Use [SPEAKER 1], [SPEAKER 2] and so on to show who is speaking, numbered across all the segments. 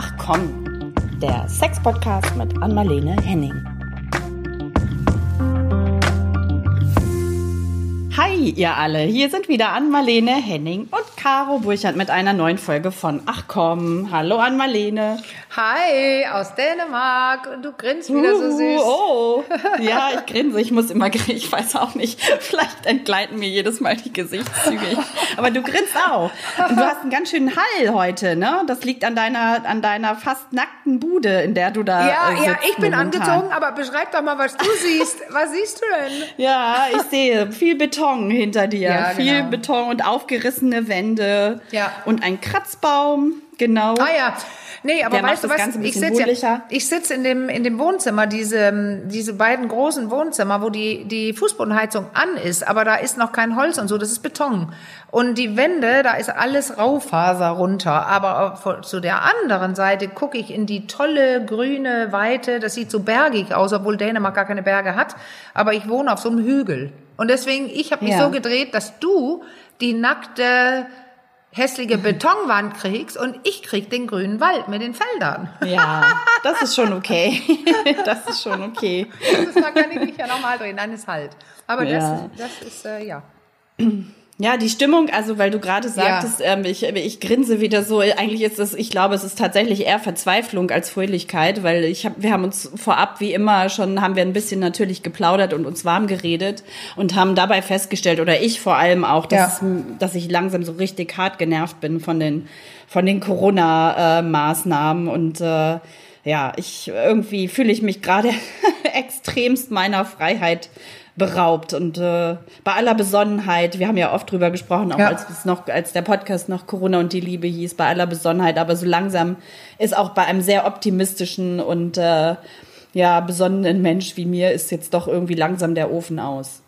[SPEAKER 1] Ach komm, der Sex-Podcast mit Anmalene Henning. Hi, ihr alle. Hier sind wieder Anmalene Henning und Caro Burchardt mit einer neuen Folge von Ach komm. Hallo Anmalene.
[SPEAKER 2] Hi, aus Dänemark. Und du grinst wieder so süß.
[SPEAKER 1] Oh, ja, ich grinse. Ich muss immer grinsen. Ich weiß auch nicht. Vielleicht entgleiten mir jedes Mal die Gesichtszüge. Aber du grinst auch. Und du hast einen ganz schönen Hall heute, ne? Das liegt an deiner, an deiner fast nackten Bude, in der du da
[SPEAKER 2] Ja,
[SPEAKER 1] äh, sitzt
[SPEAKER 2] ja, ich bin
[SPEAKER 1] momentan.
[SPEAKER 2] angezogen, aber beschreib doch mal, was du siehst. Was siehst du denn?
[SPEAKER 1] Ja, ich sehe viel Beton hinter dir.
[SPEAKER 2] Ja,
[SPEAKER 1] viel
[SPEAKER 2] genau.
[SPEAKER 1] Beton und aufgerissene Wände.
[SPEAKER 2] Ja.
[SPEAKER 1] Und ein Kratzbaum, genau.
[SPEAKER 2] Ah ja. Nee, aber
[SPEAKER 1] Der
[SPEAKER 2] weißt du was? Ich sitze ja, ich sitze in dem in dem Wohnzimmer, diese diese beiden großen Wohnzimmer, wo die die Fußbodenheizung an ist, aber da ist noch kein Holz und so, das ist Beton. Und die Wände, da ist alles Raufaser runter, aber zu der anderen Seite gucke ich in die tolle grüne Weite, das sieht so bergig aus, obwohl Dänemark gar keine Berge hat, aber ich wohne auf so einem Hügel. Und deswegen ich habe mich
[SPEAKER 1] Ja.
[SPEAKER 2] so gedreht, dass du die nackte hässliche Betonwand kriegst und ich krieg den grünen Wald mit den Feldern.
[SPEAKER 1] Ja, das ist schon okay. Das ist schon okay.
[SPEAKER 2] Das da kann ich mich ja nochmal drehen, dann ist halt. Aber
[SPEAKER 1] Ja.
[SPEAKER 2] das, das ist, äh, ja.
[SPEAKER 1] Ja, die Stimmung, also weil du gerade sagtest, ähm, ich, ich grinse wieder so, eigentlich ist es, ich glaube, es ist tatsächlich eher Verzweiflung als Fröhlichkeit, weil ich hab, wir haben uns vorab wie immer schon, haben wir ein bisschen natürlich geplaudert und uns warm geredet und haben dabei festgestellt, oder ich vor allem auch, dass, dass ich langsam so richtig hart genervt bin von den, von den Corona-Maßnahmen und äh, ja, ich irgendwie fühle ich mich gerade extremst meiner Freiheit beraubt und äh, bei aller Besonnenheit, wir haben ja oft drüber gesprochen, auch
[SPEAKER 2] Ja.
[SPEAKER 1] als es noch, als der Podcast noch Corona und die Liebe hieß, bei aller Besonnenheit, aber so langsam ist auch bei einem sehr optimistischen und äh, ja besonnenen Mensch wie mir ist jetzt doch irgendwie langsam der Ofen aus.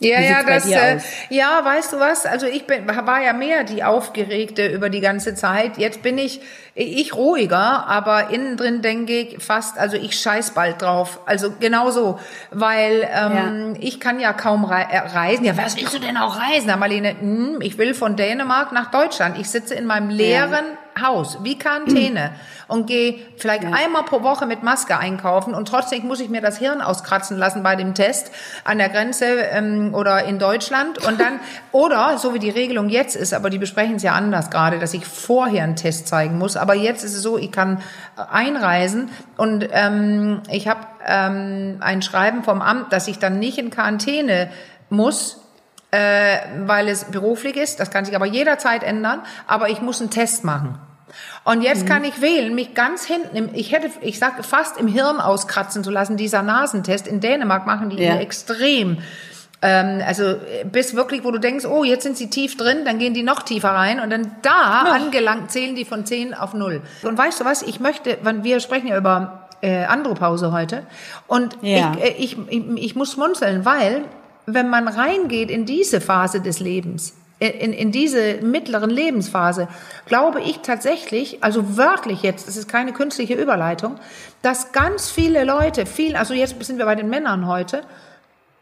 [SPEAKER 2] Ja, ja, das, äh, ja, weißt du was? Also ich bin, war ja mehr die Aufgeregte über die ganze Zeit. Jetzt bin ich, ich ruhiger, aber innen drin denke ich fast, also ich scheiß bald drauf. Also genau so, weil ähm, ich kann ja kaum rei äh, reisen. Ja, was willst du denn auch reisen? Na, Marlene, hm, ich will von Dänemark nach Deutschland. Ich sitze in meinem leeren Haus, wie Quarantäne. Und gehe vielleicht einmal pro Woche mit Maske einkaufen. Und trotzdem muss ich mir das Hirn auskratzen lassen bei dem Test an der Grenze ähm, oder in Deutschland. Und dann oder so wie die Regelung jetzt ist, aber die besprechen es ja anders gerade, dass ich vorher einen Test zeigen muss, aber jetzt ist es so, ich kann äh, einreisen. Und ähm, ich habe ähm, ein Schreiben vom Amt, dass ich dann nicht in Quarantäne muss, äh, weil es beruflich ist. Das kann sich aber jederzeit ändern. Aber ich muss einen Test machen. Und jetzt
[SPEAKER 1] Mhm.
[SPEAKER 2] kann ich wählen, mich ganz hinten, im, ich hätte, ich sag fast im Hirn auskratzen zu lassen, dieser Nasentest. In Dänemark machen die
[SPEAKER 1] Ja.
[SPEAKER 2] extrem. Ähm, also bis wirklich, wo du denkst, oh, jetzt sind sie tief drin, dann gehen die noch tiefer rein und dann da angelangt zählen die von 10 auf 0. Und weißt du was, ich möchte, wir sprechen ja über äh, Andropause heute und
[SPEAKER 1] Ja.
[SPEAKER 2] ich, äh, ich, ich, ich muss schmunzeln, weil wenn man reingeht in diese Phase des Lebens, in, in diese mittleren Lebensphase, glaube ich tatsächlich, also wörtlich jetzt, das ist keine künstliche Überleitung, dass ganz viele Leute, viel, also jetzt sind wir bei den Männern heute,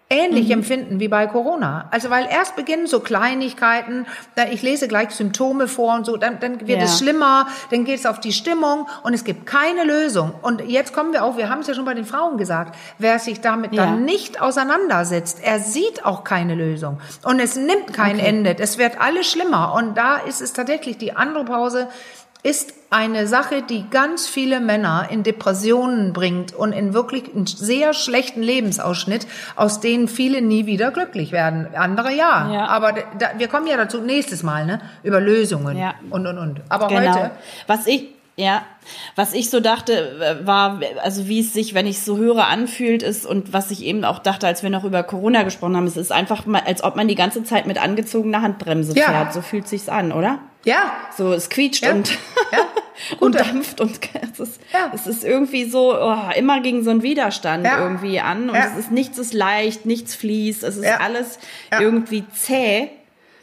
[SPEAKER 2] ähnlich empfinden wie bei Corona. Also weil erst beginnen so Kleinigkeiten, dann, ich lese gleich Symptome vor und so, dann, dann wird
[SPEAKER 1] Ja.
[SPEAKER 2] es schlimmer, dann geht es auf die Stimmung und es gibt keine Lösung. Und jetzt kommen wir auch, wir haben es ja schon bei den Frauen gesagt, wer sich damit
[SPEAKER 1] Ja.
[SPEAKER 2] dann nicht auseinandersetzt, er sieht auch keine Lösung. Und es nimmt kein Ende. Es wird alles schlimmer. Und da ist es tatsächlich die Andropause ist eine Sache, die ganz viele Männer in Depressionen bringt und in wirklich einen sehr schlechten Lebensausschnitt, aus denen viele nie wieder glücklich werden. Andere ja.
[SPEAKER 1] Ja.
[SPEAKER 2] Aber da, wir kommen ja dazu nächstes Mal, ne? Über Lösungen
[SPEAKER 1] Ja.
[SPEAKER 2] und und und. Aber
[SPEAKER 1] Genau.
[SPEAKER 2] heute.
[SPEAKER 1] Was ich, ja, was ich so dachte, äh, war, also wie es sich, wenn ich es so höre, anfühlt ist und was ich eben auch dachte, als wir noch über Corona gesprochen haben, es ist einfach mal, als ob man die ganze Zeit mit angezogener Handbremse
[SPEAKER 2] Ja.
[SPEAKER 1] fährt. So fühlt sich's an, oder?
[SPEAKER 2] Ja.
[SPEAKER 1] So, es quietscht
[SPEAKER 2] Ja.
[SPEAKER 1] und,
[SPEAKER 2] Ja.
[SPEAKER 1] und dampft und es ist, es ist irgendwie so, oh, immer gegen so einen Widerstand irgendwie an und es ist, nichts ist leicht, nichts fließt, es ist alles irgendwie zäh.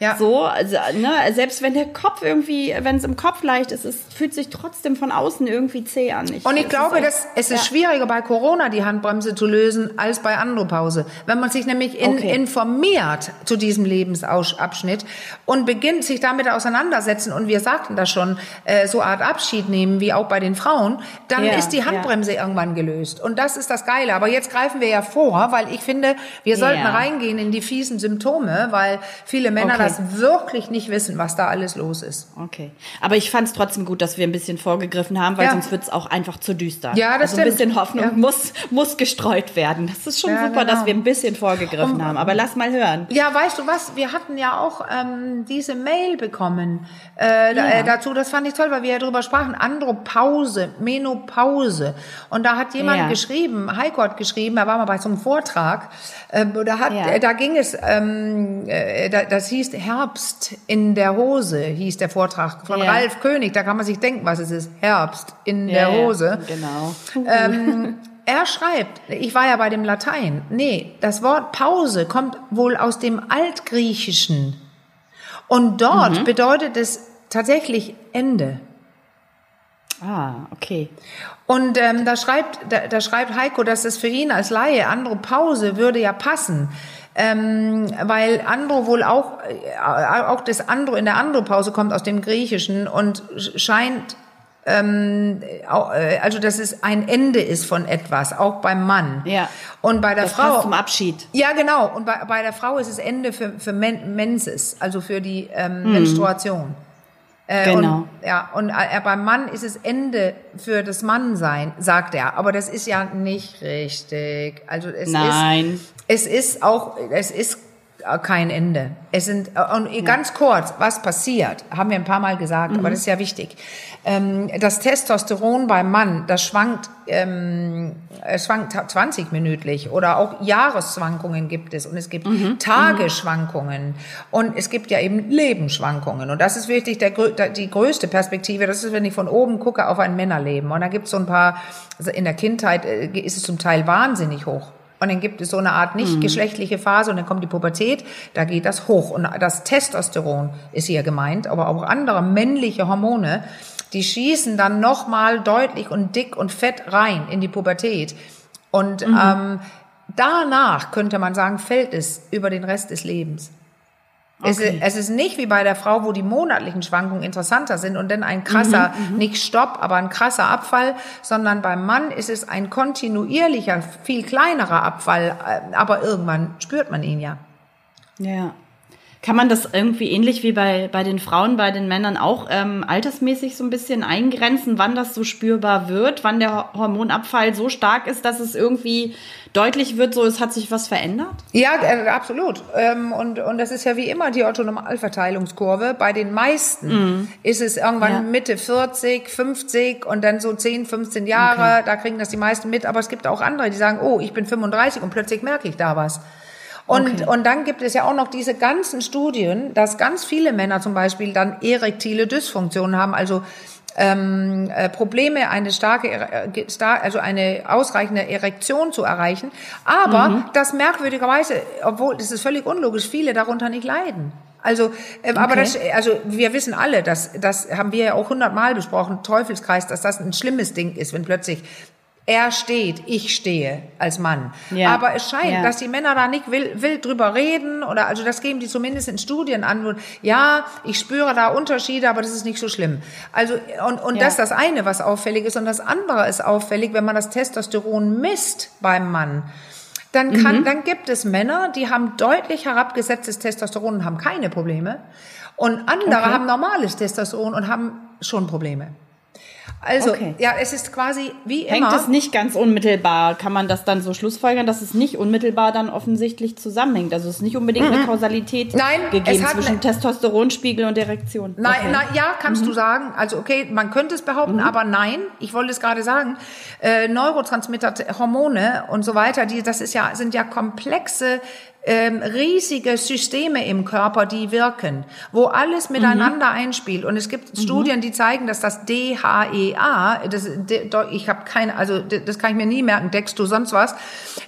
[SPEAKER 1] Ja. So, also, ne, selbst wenn der Kopf irgendwie, wenn es im Kopf leicht ist, es fühlt sich trotzdem von außen irgendwie zäh an.
[SPEAKER 2] Ich, und ich glaube, echt, dass es ist ja. schwieriger bei Corona die Handbremse zu lösen als bei Andropause. Wenn man sich nämlich in, okay. informiert zu diesem Lebensabschnitt und beginnt sich damit auseinandersetzen und wir sagten das schon, äh, so Art Abschied nehmen wie auch bei den Frauen, dann ja, ist die Handbremse irgendwann gelöst. Und das ist das Geile. Aber jetzt greifen wir ja vor, weil ich finde, wir sollten reingehen in die fiesen Symptome, weil viele Männer okay. Das wirklich nicht wissen, was da alles los ist.
[SPEAKER 1] Okay. Aber ich fand es trotzdem gut, dass wir ein bisschen vorgegriffen haben, weil ja. sonst wird es auch einfach zu düster.
[SPEAKER 2] Ja, das
[SPEAKER 1] also ein bisschen Hoffnung ja. muss, muss gestreut werden. Das ist schon ja, super, genau. dass wir ein bisschen vorgegriffen um, haben. Aber lass mal hören.
[SPEAKER 2] Ja, weißt du was? Wir hatten ja auch ähm, diese Mail bekommen äh, äh, dazu. Das fand ich toll, weil wir ja drüber sprachen. Andropause, Menopause. Und da hat jemand geschrieben, Heiko hat geschrieben, er war mal bei so einem Vortrag, äh, da, hat, äh, da ging es, ähm, äh, das hieß Herbst in der Hose, hieß der Vortrag von ja. Ralf König. Da kann man sich denken, was es ist. Herbst in ja, der Hose.
[SPEAKER 1] genau.
[SPEAKER 2] Ähm, er schreibt, ich war ja bei dem Latein. Nee, das Wort Pause kommt wohl aus dem Altgriechischen. Und dort mhm. bedeutet es tatsächlich Ende.
[SPEAKER 1] Ah, okay.
[SPEAKER 2] Und ähm, da schreibt da, da schreibt Heiko, dass es für ihn als Laie andere Pause würde ja passen ähm, weil Andro wohl auch, äh, auch das Andro in der Andro-Pause kommt aus dem Griechischen und scheint ähm, äh, also dass es ein Ende ist von etwas, auch beim Mann.
[SPEAKER 1] Ja.
[SPEAKER 2] Und bei der
[SPEAKER 1] das
[SPEAKER 2] Frau
[SPEAKER 1] zum Abschied.
[SPEAKER 2] Ja, genau. Und bei, bei der Frau ist es Ende für für Men Menses, also für die ähm, hm. Menstruation.
[SPEAKER 1] Äh, genau.
[SPEAKER 2] Und, ja, und äh, beim Mann ist es Ende für das Mannsein, sagt er. Aber das ist ja nicht richtig. Also es
[SPEAKER 1] Nein.
[SPEAKER 2] ist, es ist auch, es ist kein Ende. Es sind, und ganz kurz, was passiert, haben wir ein paar Mal gesagt, mhm. aber das ist ja wichtig. Ähm, das Testosteron beim Mann, das schwankt, ähm, es schwankt 20 minütlich oder auch Jahresschwankungen gibt es und es gibt mhm. Tagesschwankungen und es gibt ja eben Lebensschwankungen und das ist wirklich der, die größte Perspektive. Das ist, wenn ich von oben gucke auf ein Männerleben und da gibt es so ein paar, also in der Kindheit äh, ist es zum Teil wahnsinnig hoch. Und dann gibt es so eine Art nicht mhm. geschlechtliche Phase und dann kommt die Pubertät, da geht das hoch. Und das Testosteron ist hier gemeint, aber auch andere männliche Hormone, die schießen dann nochmal deutlich und dick und fett rein in die Pubertät. Und mhm. ähm, danach könnte man sagen, fällt es über den Rest des Lebens. Okay. Es, ist, es ist nicht wie bei der Frau, wo die monatlichen Schwankungen interessanter sind und dann ein krasser, mhm, mhm, nicht Stopp, aber ein krasser Abfall, sondern beim Mann ist es ein kontinuierlicher, viel kleinerer Abfall, äh, aber irgendwann spürt man ihn ja.
[SPEAKER 1] Ja. Kann man das irgendwie ähnlich wie bei, bei den Frauen, bei den Männern auch ähm, altersmäßig so ein bisschen eingrenzen, wann das so spürbar wird, wann der Hormonabfall so stark ist, dass es irgendwie deutlich wird, so es hat sich was verändert?
[SPEAKER 2] Ja, äh, absolut. Ähm, und, und das ist ja wie immer die Autonomalverteilungskurve. Bei den meisten mm. ist es irgendwann ja. Mitte 40, 50 und dann so 10, 15 Jahre, okay. da kriegen das die meisten mit. Aber es gibt auch andere, die sagen, oh, ich bin 35 und plötzlich merke ich da was. Und, okay. und dann gibt es ja auch noch diese ganzen Studien, dass ganz viele Männer zum Beispiel dann erektile Dysfunktionen haben, also ähm, äh, Probleme, eine starke, äh, star also eine ausreichende Erektion zu erreichen. Aber mhm. das merkwürdigerweise, obwohl das ist völlig unlogisch, viele darunter nicht leiden. Also, äh, okay. aber das, also wir wissen alle, dass das haben wir ja auch hundertmal besprochen, Teufelskreis, dass das ein schlimmes Ding ist, wenn plötzlich er steht, ich stehe als Mann. Ja. Aber es scheint, ja. dass die Männer da nicht wild, wild drüber reden oder also das geben die zumindest in Studien an. Ja, ich spüre da Unterschiede, aber das ist nicht so schlimm. Also und, und ja. das ist das eine, was auffällig ist. Und das andere ist auffällig, wenn man das Testosteron misst beim Mann. Dann, kann, mhm. dann gibt es Männer, die haben deutlich herabgesetztes Testosteron und haben keine Probleme. Und andere okay. haben normales Testosteron und haben schon Probleme. Also, okay. ja, es ist quasi wie
[SPEAKER 1] immer. Hängt es nicht ganz unmittelbar? Kann man das dann so schlussfolgern, dass es nicht unmittelbar dann offensichtlich zusammenhängt? Also es ist nicht unbedingt mhm. eine Kausalität
[SPEAKER 2] Nein,
[SPEAKER 1] gegeben zwischen eine Testosteronspiegel und Erektion.
[SPEAKER 2] Nein, okay. na, ja, kannst mhm. du sagen. Also okay, man könnte es behaupten, mhm. aber nein. Ich wollte es gerade sagen. Äh, Neurotransmitter, Hormone und so weiter, die, das ist ja, sind ja komplexe ähm, riesige Systeme im Körper, die wirken, wo alles miteinander mhm. einspielt. Und es gibt mhm. Studien, die zeigen, dass das DHEA, das, ich habe keine, also das kann ich mir nie merken, Dextro, sonst was,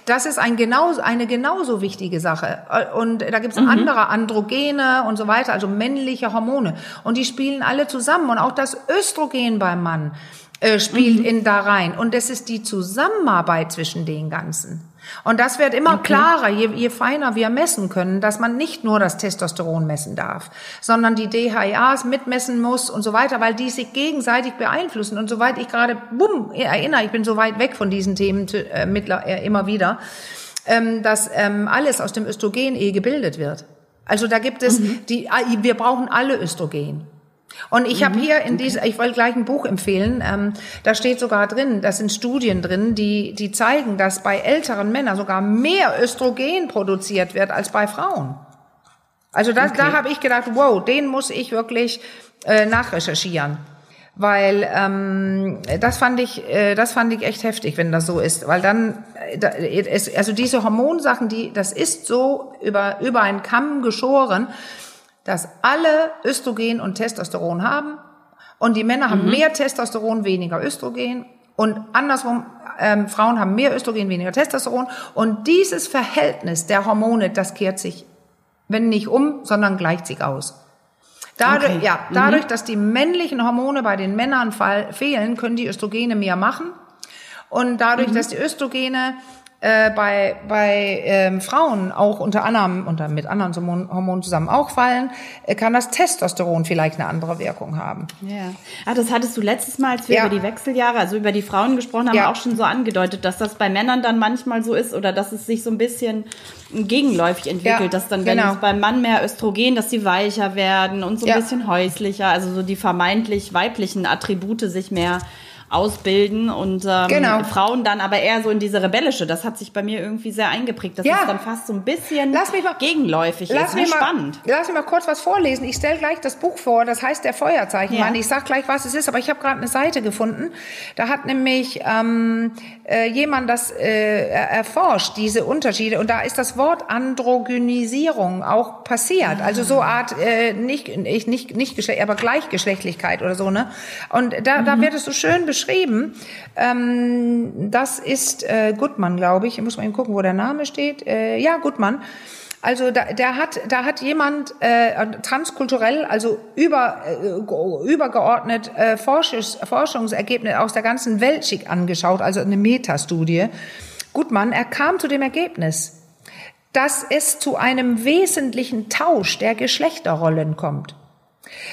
[SPEAKER 2] das ist ein genauso, eine genauso wichtige Sache. Und da gibt es mhm. andere Androgene und so weiter, also männliche Hormone. Und die spielen alle zusammen. Und auch das Östrogen beim Mann äh, spielt mhm. in da rein. Und das ist die Zusammenarbeit zwischen den Ganzen. Und das wird immer okay. klarer, je, je feiner wir messen können, dass man nicht nur das Testosteron messen darf, sondern die DHEAs mitmessen muss und so weiter, weil die sich gegenseitig beeinflussen. Und soweit ich gerade, bumm, erinnere, ich bin so weit weg von diesen Themen äh, mittler, äh, immer wieder, ähm, dass ähm, alles aus dem Östrogen eh gebildet wird. Also da gibt es, mhm. die, wir brauchen alle Östrogen. Und ich mhm, habe hier in okay. dieser, ich wollte gleich ein Buch empfehlen, ähm, da steht sogar drin, das sind Studien drin, die, die zeigen, dass bei älteren Männern sogar mehr Östrogen produziert wird als bei Frauen. Also das, okay. da habe ich gedacht, wow, den muss ich wirklich äh, nachrecherchieren. Weil ähm, das fand ich, äh, das fand ich echt heftig, wenn das so ist. Weil dann, äh, da, es, also diese Hormonsachen, die, das ist so über über einen Kamm geschoren dass alle Östrogen und Testosteron haben und die Männer haben mhm. mehr Testosteron, weniger Östrogen und andersrum, ähm, Frauen haben mehr Östrogen, weniger Testosteron und dieses Verhältnis der Hormone, das kehrt sich, wenn nicht um, sondern gleicht sich aus. Dadurch, okay. ja, dadurch, mhm. dass die männlichen Hormone bei den Männern fehlen, können die Östrogene mehr machen. Und dadurch, mhm. dass die Östrogene äh, bei, bei ähm, Frauen auch unter anderem unter mit anderen Hormonen zusammen auch fallen, äh, kann das Testosteron vielleicht eine andere Wirkung haben.
[SPEAKER 1] Ja. Ah, das hattest du letztes Mal, als wir ja. über die Wechseljahre, also über die Frauen gesprochen haben, ja. auch schon so angedeutet, dass das bei Männern dann manchmal so ist oder dass es sich so ein bisschen gegenläufig entwickelt, ja, dass dann, wenn genau. es beim Mann mehr Östrogen, dass sie weicher werden und so ein bisschen häuslicher, also so die vermeintlich weiblichen Attribute sich mehr ausbilden und ähm, genau. Frauen dann aber eher so in diese rebellische. Das hat sich bei mir irgendwie sehr eingeprägt. Das ja. ist dann fast so ein bisschen lass mich mal, gegenläufig.
[SPEAKER 2] Lass
[SPEAKER 1] ist,
[SPEAKER 2] mich ne? mal, spannend. Lass mich mal kurz was vorlesen. Ich stelle gleich das Buch vor. Das heißt der Feuerzeichenmann. Ja. Ich sag gleich, was es ist, aber ich habe gerade eine Seite gefunden. Da hat nämlich ähm, äh, jemand das äh, erforscht, diese Unterschiede. Und da ist das Wort Androgynisierung auch passiert. Also so Art äh, nicht nicht nicht, nicht aber Gleichgeschlechtlichkeit oder so ne. Und da, mhm. da wird es so schön beschrieben beschrieben. Ähm, das ist äh, Gutmann, glaube ich. Ich muss mal eben gucken, wo der Name steht. Äh, ja, Gutmann. Also da, der hat, da hat jemand äh, transkulturell, also über, äh, übergeordnet äh, Forschungs, Forschungsergebnisse aus der ganzen Welt schick angeschaut, also eine Metastudie. Gutmann, er kam zu dem Ergebnis, dass es zu einem wesentlichen Tausch der Geschlechterrollen kommt.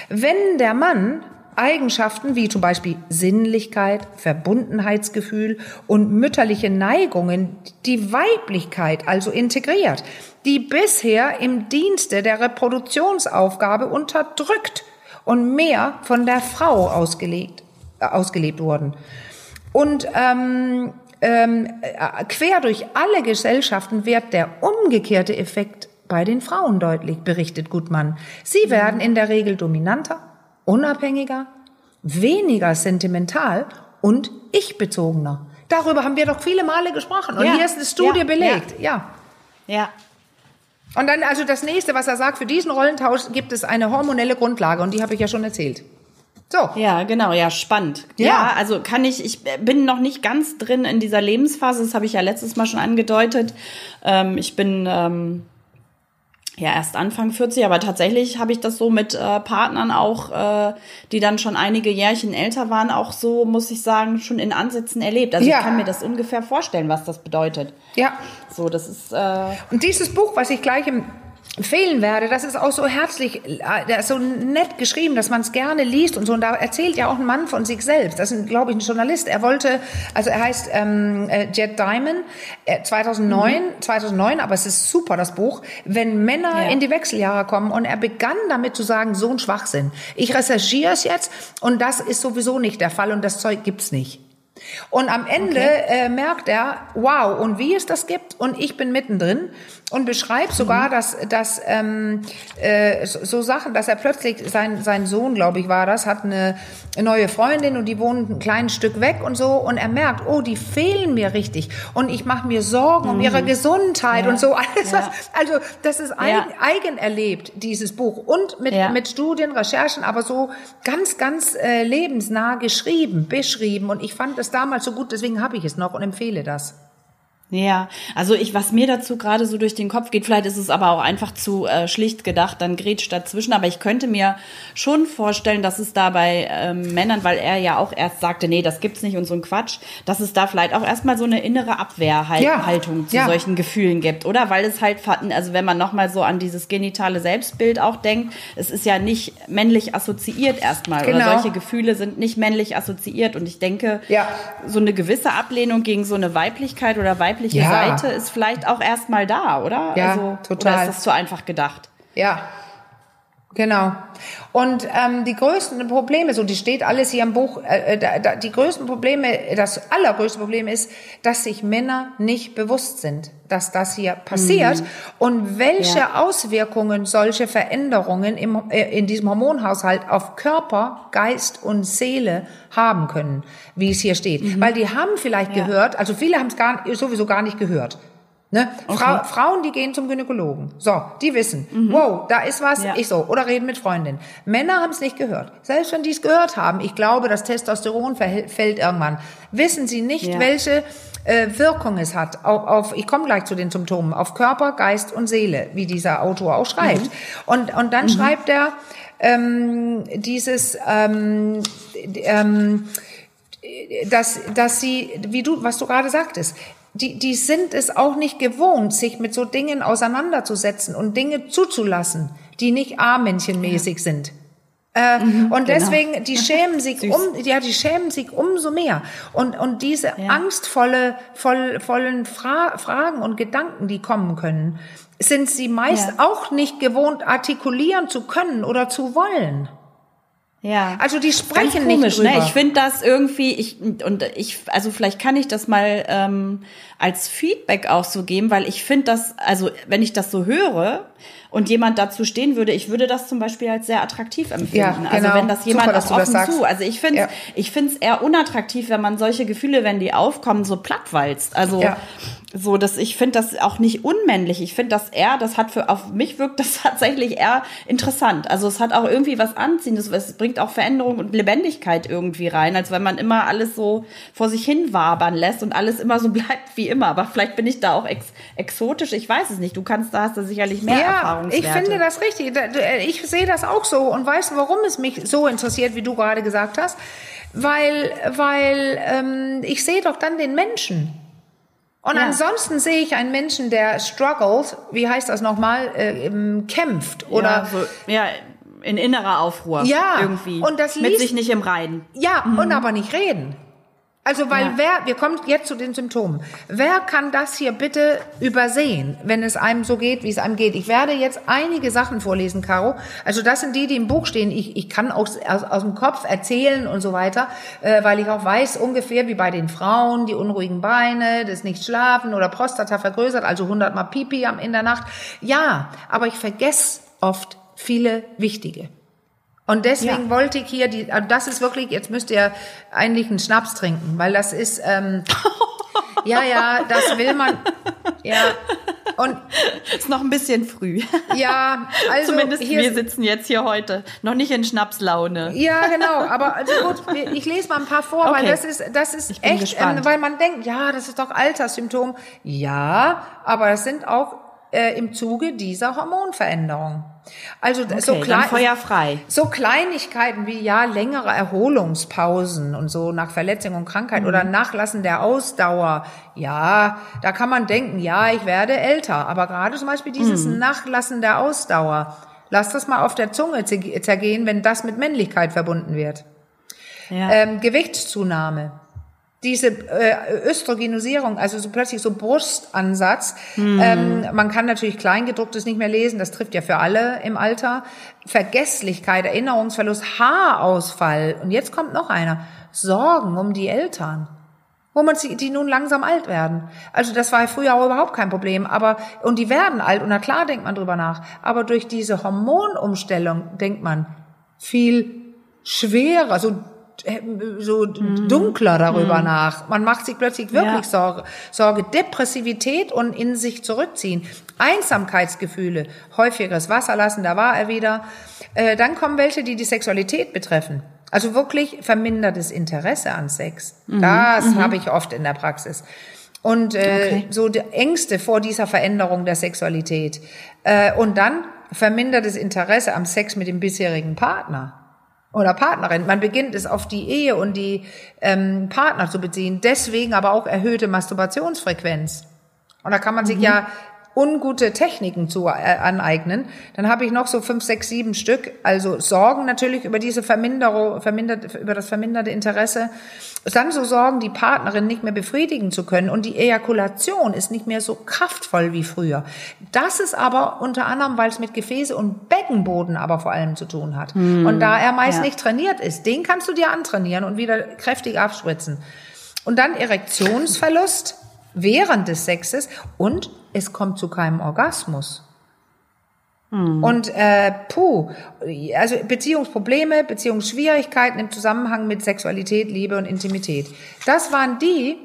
[SPEAKER 2] Wenn der Mann Eigenschaften wie zum Beispiel Sinnlichkeit, Verbundenheitsgefühl und mütterliche Neigungen die Weiblichkeit also integriert, die bisher im Dienste der Reproduktionsaufgabe unterdrückt und mehr von der Frau ausgelegt, äh, ausgelebt wurden. Und ähm, ähm, äh, quer durch alle Gesellschaften wird der umgekehrte Effekt bei den Frauen deutlich, berichtet Gutmann. Sie werden in der Regel dominanter, unabhängiger, weniger sentimental und ich-bezogener. Darüber haben wir doch viele Male gesprochen. Und ja. hier ist eine Studie ja. belegt. Ja.
[SPEAKER 1] ja.
[SPEAKER 2] Und dann also das nächste, was er sagt, für diesen Rollentausch gibt es eine hormonelle Grundlage und die habe ich ja schon erzählt.
[SPEAKER 1] So. Ja, genau, ja, spannend. Ja. ja. also kann ich, ich bin noch nicht ganz drin in dieser Lebensphase, das habe ich ja letztes Mal schon angedeutet. Ähm, ich bin ähm, ja erst Anfang 40, aber tatsächlich habe ich das so mit äh, Partnern auch, äh, die dann schon einige Jährchen älter waren, auch so, muss ich sagen, schon in Ansätzen erlebt. Also ja. ich kann mir das ungefähr vorstellen, was das bedeutet.
[SPEAKER 2] Ja.
[SPEAKER 1] So, das ist. Äh
[SPEAKER 2] Und dieses Buch, was ich gleich im fehlen werde. Das ist auch so herzlich, äh, so nett geschrieben, dass man es gerne liest und so. Und da erzählt ja auch ein Mann von sich selbst. Das ist, glaube ich, ein Journalist. Er wollte, also er heißt ähm, äh, Jet Diamond, äh, 2009, mhm. 2009, aber es ist super, das Buch, wenn Männer ja. in die Wechseljahre kommen. Und er begann damit zu sagen, so ein Schwachsinn. Ich recherchiere es jetzt und das ist sowieso nicht der Fall und das Zeug gibt's nicht. Und am Ende okay. äh, merkt er, wow, und wie es das gibt. Und ich bin mittendrin und beschreibt sogar, mhm. dass, dass ähm, äh, so Sachen, dass er plötzlich, sein, sein Sohn, glaube ich, war das, hat eine neue Freundin und die wohnt ein kleines Stück weg und so. Und er merkt, oh, die fehlen mir richtig. Und ich mache mir Sorgen mhm. um ihre Gesundheit ja. und so. Alles, ja. was, also das ist eigen, ja. eigen erlebt, dieses Buch. Und mit, mit Studien, Recherchen, aber so ganz, ganz äh, lebensnah geschrieben, beschrieben. Und ich fand das damals so gut, deswegen habe ich es noch und empfehle das.
[SPEAKER 1] Ja, also ich, was mir dazu gerade so durch den Kopf geht, vielleicht ist es aber auch einfach zu äh, schlicht gedacht, dann grätscht dazwischen, aber ich könnte mir schon vorstellen, dass es da bei ähm, Männern, weil er ja auch erst sagte, nee, das gibt's nicht und so ein Quatsch, dass es da vielleicht auch erstmal so eine innere Abwehrhaltung ja, zu ja. solchen Gefühlen gibt, oder? Weil es halt, also wenn man nochmal so an dieses genitale Selbstbild auch denkt, es ist ja nicht männlich assoziiert erstmal, genau. oder solche Gefühle sind nicht männlich assoziiert und ich denke, ja. so eine gewisse Ablehnung gegen so eine Weiblichkeit oder Weiblichkeit weibliche ja. Seite ist vielleicht auch erstmal da, oder?
[SPEAKER 2] Ja, also, total.
[SPEAKER 1] Oder ist das zu einfach gedacht?
[SPEAKER 2] Ja, Genau. Und ähm, die größten Probleme, so die steht alles hier im Buch, äh, äh da, die größten Probleme, das allergrößte Problem ist, dass sich Männer nicht bewusst sind, dass das hier passiert mhm. und welche ja. Auswirkungen solche Veränderungen im, äh, in diesem Hormonhaushalt auf Körper, Geist und Seele haben können, wie es hier steht. Mhm. Weil die haben vielleicht ja. gehört, also viele haben es gar, sowieso gar nicht gehört. Ne? Okay. Fra Frauen, die gehen zum Gynäkologen. So, die wissen, mhm. wow, da ist was, ja. ich so. Oder reden mit Freundinnen. Männer haben es nicht gehört. Selbst wenn die es gehört haben, ich glaube, das Testosteron fällt irgendwann. Wissen sie nicht, ja. welche äh, Wirkung es hat auf, auf ich komme gleich zu den Symptomen, auf Körper, Geist und Seele, wie dieser Autor auch schreibt. Mhm. Und, und dann mhm. schreibt er ähm, dieses ähm, ähm, dass, dass sie, wie du, was du gerade sagtest, die, die sind es auch nicht gewohnt, sich mit so Dingen auseinanderzusetzen und Dinge zuzulassen, die nicht A-Männchenmäßig ja. sind. Äh, mhm, und genau. deswegen, die schämen sich um, ja, die schämen sich umso mehr. Und, und diese ja. angstvolle, voll, vollen Fra Fragen und Gedanken, die kommen können, sind sie meist ja. auch nicht gewohnt, artikulieren zu können oder zu wollen.
[SPEAKER 1] Ja. Also die sprechen komisch, nicht ne? drüber. Ne? Ich finde das irgendwie, ich und ich, also vielleicht kann ich das mal ähm, als Feedback auch so geben, weil ich finde das, also wenn ich das so höre und jemand dazu stehen würde, ich würde das zum Beispiel als sehr attraktiv empfinden. Ja, also genau. Also wenn das jemand Super, auch offen das zu. Also ich finde ja. ich finde es eher unattraktiv, wenn man solche Gefühle, wenn die aufkommen, so plattwalzt. Also ja. So, dass ich finde das auch nicht unmännlich. Ich finde das eher, das hat für auf mich wirkt das tatsächlich eher interessant. Also es hat auch irgendwie was Anziehendes. Es bringt auch Veränderung und Lebendigkeit irgendwie rein, als wenn man immer alles so vor sich hin wabern lässt und alles immer so bleibt wie immer. Aber vielleicht bin ich da auch ex exotisch. Ich weiß es nicht. Du kannst, da hast du sicherlich mehr ja, Erfahrungswerte.
[SPEAKER 2] Ich finde das richtig. Ich sehe das auch so und weiß, warum es mich so interessiert, wie du gerade gesagt hast. Weil, weil ähm, ich sehe doch dann den Menschen. Und ja. ansonsten sehe ich einen Menschen, der struggles, wie heißt das nochmal, äh, kämpft oder
[SPEAKER 1] ja, so, ja, in innerer Aufruhr.
[SPEAKER 2] Ja,
[SPEAKER 1] irgendwie. Und das mit sich nicht im Reinen.
[SPEAKER 2] Ja, mhm. und aber nicht reden. Also, weil ja. wer, wir kommen jetzt zu den Symptomen. Wer kann das hier bitte übersehen, wenn es einem so geht, wie es einem geht? Ich werde jetzt einige Sachen vorlesen, Caro. Also, das sind die, die im Buch stehen. Ich, ich kann aus, aus, aus dem Kopf erzählen und so weiter, äh, weil ich auch weiß ungefähr, wie bei den Frauen, die unruhigen Beine, das nicht schlafen oder Prostata vergrößert, also 100 mal Pipi in der Nacht. Ja, aber ich vergesse oft viele wichtige. Und deswegen ja. wollte ich hier die, das ist wirklich, jetzt müsst ihr eigentlich einen Schnaps trinken, weil das ist, ähm, ja, ja, das will man, ja.
[SPEAKER 1] Und ist noch ein bisschen früh.
[SPEAKER 2] Ja, also
[SPEAKER 1] zumindest wir sitzen jetzt hier heute noch nicht in Schnapslaune.
[SPEAKER 2] Ja, genau. Aber also gut, ich lese mal ein paar vor, okay. weil das ist, das ist echt, ähm, weil man denkt, ja, das ist doch Alterssymptom. Ja, aber es sind auch äh, im Zuge dieser Hormonveränderung. Also okay, so, klein,
[SPEAKER 1] feuerfrei.
[SPEAKER 2] so Kleinigkeiten wie ja längere Erholungspausen und so nach Verletzung und Krankheit mhm. oder Nachlassen der Ausdauer. Ja, da kann man denken, ja, ich werde älter. Aber gerade zum Beispiel dieses mhm. Nachlassen der Ausdauer, lass das mal auf der Zunge zergehen, wenn das mit Männlichkeit verbunden wird. Ja. Ähm, Gewichtszunahme diese äh, Östrogenisierung, also so plötzlich so Brustansatz. Mhm. Ähm, man kann natürlich Kleingedrucktes nicht mehr lesen, das trifft ja für alle im Alter. Vergesslichkeit, Erinnerungsverlust, Haarausfall. Und jetzt kommt noch einer. Sorgen um die Eltern. wo man sie, die nun langsam alt werden. Also das war früher auch überhaupt kein Problem, aber und die werden alt und na klar denkt man drüber nach, aber durch diese Hormonumstellung denkt man viel schwerer, so so mhm. dunkler darüber mhm. nach. Man macht sich plötzlich wirklich ja. Sorge, Sorge, Depressivität und in sich zurückziehen, Einsamkeitsgefühle, häufigeres Wasserlassen, da war er wieder. Äh, dann kommen welche, die die Sexualität betreffen. Also wirklich vermindertes Interesse an Sex. Mhm. Das mhm. habe ich oft in der Praxis. Und äh, okay. so die Ängste vor dieser Veränderung der Sexualität. Äh, und dann vermindertes Interesse am Sex mit dem bisherigen Partner oder Partnerin. Man beginnt es auf die Ehe und die ähm, Partner zu beziehen. Deswegen aber auch erhöhte Masturbationsfrequenz. Und da kann man sich mhm. ja ungute Techniken zu äh, aneignen, dann habe ich noch so fünf, sechs, sieben Stück. Also Sorgen natürlich über diese Verminderung, vermindert, über das verminderte Interesse. Dann so Sorgen, die Partnerin nicht mehr befriedigen zu können und die Ejakulation ist nicht mehr so kraftvoll wie früher. Das ist aber unter anderem, weil es mit Gefäße und Beckenboden aber vor allem zu tun hat. Hm, und da er meist ja. nicht trainiert ist, den kannst du dir antrainieren und wieder kräftig abspritzen. Und dann Erektionsverlust während des Sexes und es kommt zu keinem Orgasmus. Hm. Und äh, puh, also Beziehungsprobleme, Beziehungsschwierigkeiten im Zusammenhang mit Sexualität, Liebe und Intimität. Das waren die,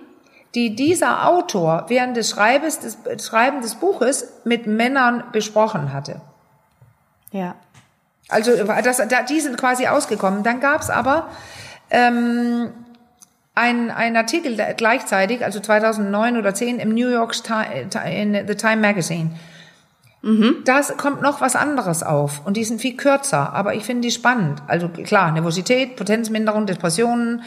[SPEAKER 2] die dieser Autor während des Schreibens des, Schreiben des Buches mit Männern besprochen hatte.
[SPEAKER 1] Ja.
[SPEAKER 2] Also das, die sind quasi ausgekommen. Dann gab's aber ähm, ein, ein Artikel gleichzeitig, also 2009 oder 10 im New York in The Time Magazine. Mhm. Da kommt noch was anderes auf und die sind viel kürzer, aber ich finde die spannend. Also klar, Nervosität, Potenzminderung, Depressionen,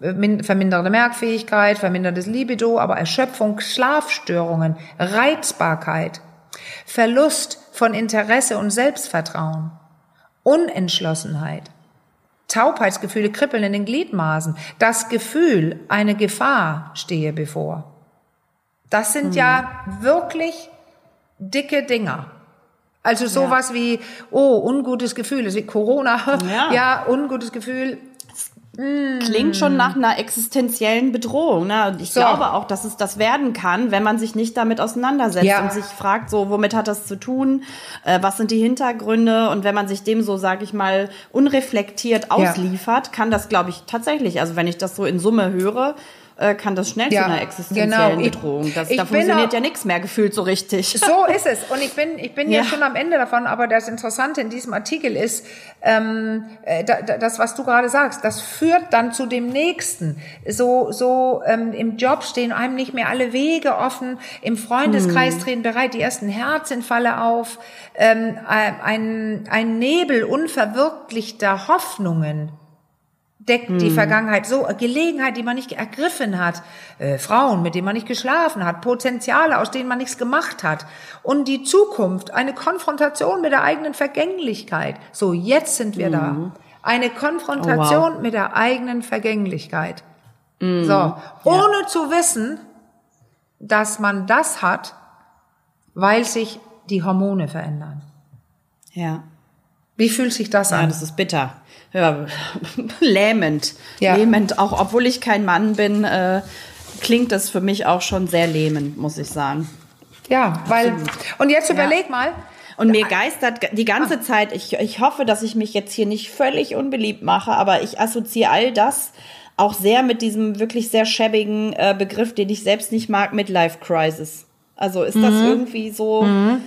[SPEAKER 2] äh, verminderte Merkfähigkeit, vermindertes Libido, aber Erschöpfung, Schlafstörungen, Reizbarkeit, Verlust von Interesse und Selbstvertrauen, Unentschlossenheit, Taubheitsgefühle, Kribbeln in den Gliedmaßen, das Gefühl, eine Gefahr stehe bevor. Das sind hm. ja wirklich dicke Dinger. Also sowas ja. wie, oh, ungutes Gefühl, das ist wie Corona, ja, ja ungutes Gefühl,
[SPEAKER 1] Klingt schon nach einer existenziellen Bedrohung. Ne? Und ich so. glaube auch, dass es das werden kann, wenn man sich nicht damit auseinandersetzt ja. und sich fragt, so, womit hat das zu tun? Äh, was sind die Hintergründe? Und wenn man sich dem so, sage ich mal, unreflektiert ausliefert, ja. kann das, glaube ich, tatsächlich, also wenn ich das so in Summe höre, äh, kann das schnell ja, zu einer existenziellen genau. Bedrohung. Das, ich da funktioniert auch, ja nichts mehr gefühlt so richtig.
[SPEAKER 2] So ist es. Und ich bin, ich bin ja. schon am Ende davon, aber das Interessante in diesem Artikel ist, ähm, äh, da, das, was du gerade sagst, das führt dann zu dem nächsten. So, so ähm, im Job stehen einem nicht mehr alle Wege offen, im Freundeskreis hm. drehen bereit die ersten Herzinfalle auf, ähm, ein, ein Nebel unverwirklichter Hoffnungen deckt hm. die Vergangenheit so Gelegenheit, die man nicht ergriffen hat, äh, Frauen, mit denen man nicht geschlafen hat, Potenziale, aus denen man nichts gemacht hat und die Zukunft, eine Konfrontation mit der eigenen Vergänglichkeit. So, jetzt sind wir hm. da. Eine Konfrontation oh, wow. mit der eigenen Vergänglichkeit. Hm. So, ohne ja. zu wissen, dass man das hat, weil sich die Hormone verändern.
[SPEAKER 1] Ja.
[SPEAKER 2] Wie fühlt sich das an? Ja,
[SPEAKER 1] das ist bitter ja, lähmend. Ja. Lähmend, auch obwohl ich kein Mann bin, äh, klingt das für mich auch schon sehr lähmend, muss ich sagen.
[SPEAKER 2] Ja, weil, und jetzt überleg ja. mal.
[SPEAKER 1] Und mir geistert die ganze Zeit, ich, ich hoffe, dass ich mich jetzt hier nicht völlig unbeliebt mache, aber ich assoziiere all das auch sehr mit diesem wirklich sehr schäbigen äh, Begriff, den ich selbst nicht mag, Midlife Crisis. Also ist das mhm. irgendwie so, mhm.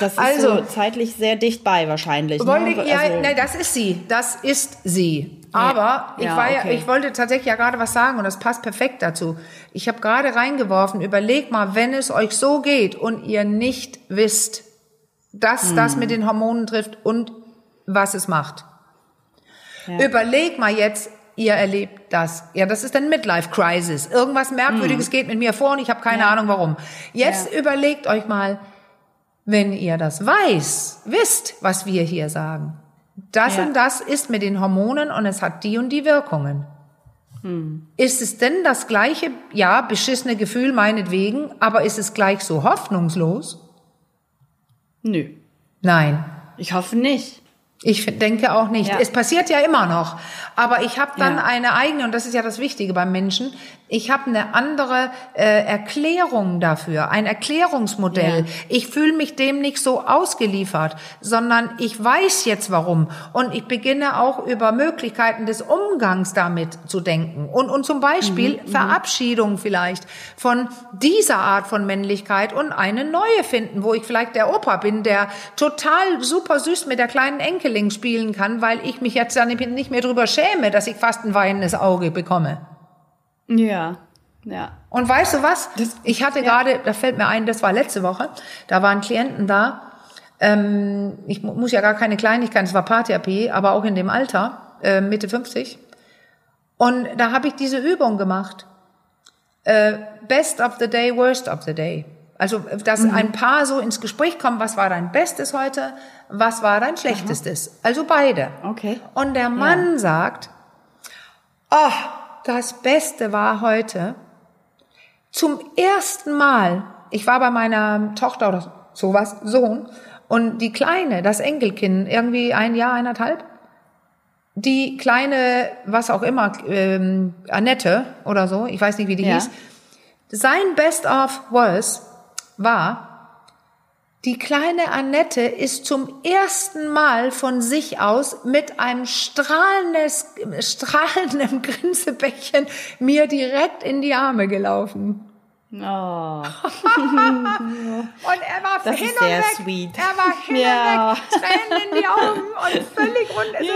[SPEAKER 1] Das ist also, so zeitlich sehr dicht bei wahrscheinlich.
[SPEAKER 2] Ne? Wollte, ja, also, nein, das ist sie. Das ist sie. Aber ich, ja, war ja, ich wollte tatsächlich ja gerade was sagen und das passt perfekt dazu. Ich habe gerade reingeworfen, überlegt mal, wenn es euch so geht und ihr nicht wisst, dass hm. das mit den Hormonen trifft und was es macht. Ja. Überleg mal jetzt, ihr erlebt das. Ja, das ist ein Midlife Crisis. Irgendwas Merkwürdiges hm. geht mit mir vor und ich habe keine ja. Ahnung warum. Jetzt überlegt euch mal, wenn ihr das weiß, wisst, was wir hier sagen. Das ja. und das ist mit den Hormonen und es hat die und die Wirkungen. Hm. Ist es denn das gleiche, ja, beschissene Gefühl meinetwegen, aber ist es gleich so hoffnungslos?
[SPEAKER 1] Nö.
[SPEAKER 2] Nein.
[SPEAKER 1] Ich hoffe nicht.
[SPEAKER 2] Ich denke auch nicht. Ja. Es passiert ja immer noch. Aber ich habe dann ja. eine eigene, und das ist ja das Wichtige beim Menschen, ich habe eine andere äh, Erklärung dafür, ein Erklärungsmodell. Ja. Ich fühle mich dem nicht so ausgeliefert, sondern ich weiß jetzt warum. Und ich beginne auch über Möglichkeiten des Umgangs damit zu denken. Und, und zum Beispiel mhm, mhm. Verabschiedung vielleicht von dieser Art von Männlichkeit und eine neue finden, wo ich vielleicht der Opa bin, der total super süß mit der kleinen Enkelin spielen kann, weil ich mich jetzt dann nicht mehr drüber schäme, dass ich fast ein weinendes Auge bekomme.
[SPEAKER 1] Ja, ja.
[SPEAKER 2] Und weißt du was? Das, ich hatte ja. gerade, da fällt mir ein, das war letzte Woche, da waren Klienten da. Ähm, ich muss ja gar keine Kleinigkeit, es war Paartherapie, aber auch in dem Alter, äh, Mitte 50. Und da habe ich diese Übung gemacht. Äh, best of the day, worst of the day. Also, dass mhm. ein Paar so ins Gespräch kommt, was war dein Bestes heute, was war dein Schlechtestes? Aha. Also beide.
[SPEAKER 1] Okay.
[SPEAKER 2] Und der Mann ja. sagt, oh, das Beste war heute, zum ersten Mal, ich war bei meiner Tochter oder sowas, Sohn, und die Kleine, das Enkelkind, irgendwie ein Jahr, eineinhalb, die kleine, was auch immer, ähm, Annette oder so, ich weiß nicht, wie die ja. hieß, sein Best of was war, die kleine Annette ist zum ersten Mal von sich aus mit einem strahlenden Grinsebäckchen mir direkt in die Arme gelaufen.
[SPEAKER 1] Oh. und
[SPEAKER 2] er war
[SPEAKER 1] das
[SPEAKER 2] hin
[SPEAKER 1] ist und
[SPEAKER 2] sehr
[SPEAKER 1] weg. Sweet.
[SPEAKER 2] Er war hin ja. und weg, Tränen in die Augen und völlig rund. Also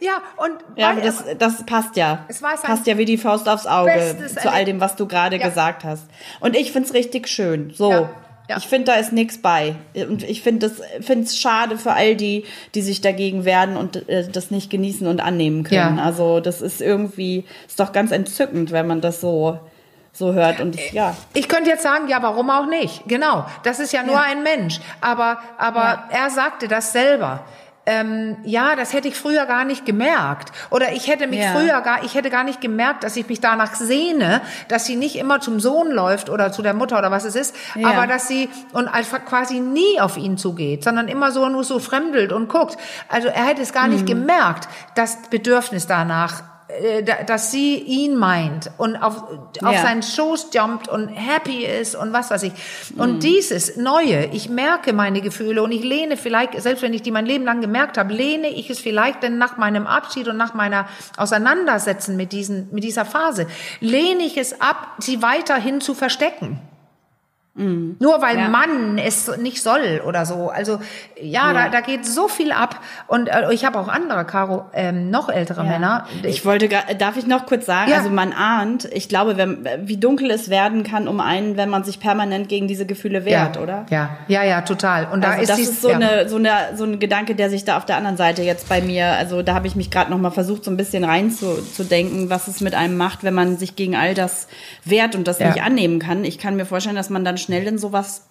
[SPEAKER 2] ja. ja, und
[SPEAKER 1] ja, weil, das, das passt ja. Es war passt ja wie die Faust aufs Auge zu all dem, was du gerade ja. gesagt hast. Und ich find's richtig schön. So. Ja. Ja. Ich finde, da ist nichts bei. Und ich finde es schade für all die, die sich dagegen wehren und äh, das nicht genießen und annehmen können. Ja. Also das ist irgendwie, ist doch ganz entzückend, wenn man das so so hört und ich, ja.
[SPEAKER 2] Ich könnte jetzt sagen, ja, warum auch nicht? Genau, das ist ja nur ja. ein Mensch. Aber aber er sagte das selber ähm, ja, das hätte ich früher gar nicht gemerkt. Oder ich hätte mich ja. früher gar, ich hätte gar nicht gemerkt, dass ich mich danach sehne, dass sie nicht immer zum Sohn läuft oder zu der Mutter oder was es ist, ja. aber dass sie und einfach quasi nie auf ihn zugeht, sondern immer so nur so fremdelt und guckt. Also er hätte es gar mhm. nicht gemerkt, das Bedürfnis danach dass sie ihn meint und auf, auf ja. seinen Schoß jumpt und happy ist und was weiß ich. Und mhm. dieses Neue, ich merke meine Gefühle und ich lehne vielleicht, selbst wenn ich die mein Leben lang gemerkt habe, lehne ich es vielleicht denn nach meinem Abschied und nach meiner Auseinandersetzen mit diesen, mit dieser Phase, lehne ich es ab, sie weiterhin zu verstecken. Mhm. Nur weil ja. Mann es nicht soll oder so. Also ja, ja. Da, da geht so viel ab. Und äh, ich habe auch andere, Caro, ähm, noch ältere ja. Männer.
[SPEAKER 1] Ich wollte, darf ich noch kurz sagen, also man ahnt, ich glaube, wenn, wie dunkel es werden kann um einen, wenn man sich permanent gegen diese Gefühle wehrt, oder?
[SPEAKER 2] Ja, ja, ja, total. Und da also ist
[SPEAKER 1] das dies, ist so eine so eine so ein Gedanke, der sich da auf der anderen Seite jetzt bei mir, also da habe ich mich gerade noch mal versucht, so ein bisschen reinzudenken, was es mit einem macht, wenn man sich gegen all das wehrt und das nicht annehmen kann. Ich kann mir vorstellen, dass man dann schnell in sowas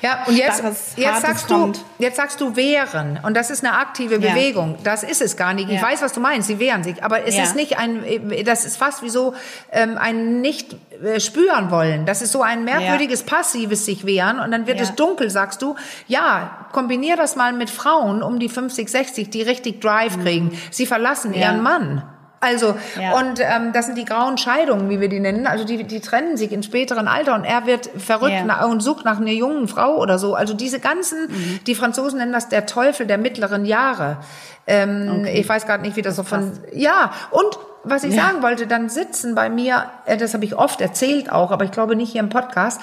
[SPEAKER 2] Ja, und jetzt, Starres, jetzt sagst kommt. du, jetzt sagst du wehren. Und das ist eine aktive ja. Bewegung. Das ist es gar nicht. Ich ja. weiß, was du meinst. Sie wehren sich. Aber es ja. ist nicht ein, das ist fast wie so, ähm, ein nicht äh, spüren wollen. Das ist so ein merkwürdiges passives sich wehren. Und dann wird es dunkel, sagst du. Ja, kombinier das mal mit Frauen um die 50, 60, die richtig Drive mhm. kriegen. Sie verlassen ihren Mann. Also, ja. und ähm, das sind die grauen Scheidungen, wie wir die nennen. Also die, die trennen sich in späteren Alter und er wird verrückt ja. nach, und sucht nach einer jungen Frau oder so. Also diese ganzen, mhm. die Franzosen nennen das der Teufel der mittleren Jahre. Ähm, okay. Ich weiß gerade nicht, wie das so von. Ja, und was ich ja. sagen wollte, dann sitzen bei mir, äh, das habe ich oft erzählt auch, aber ich glaube nicht hier im Podcast,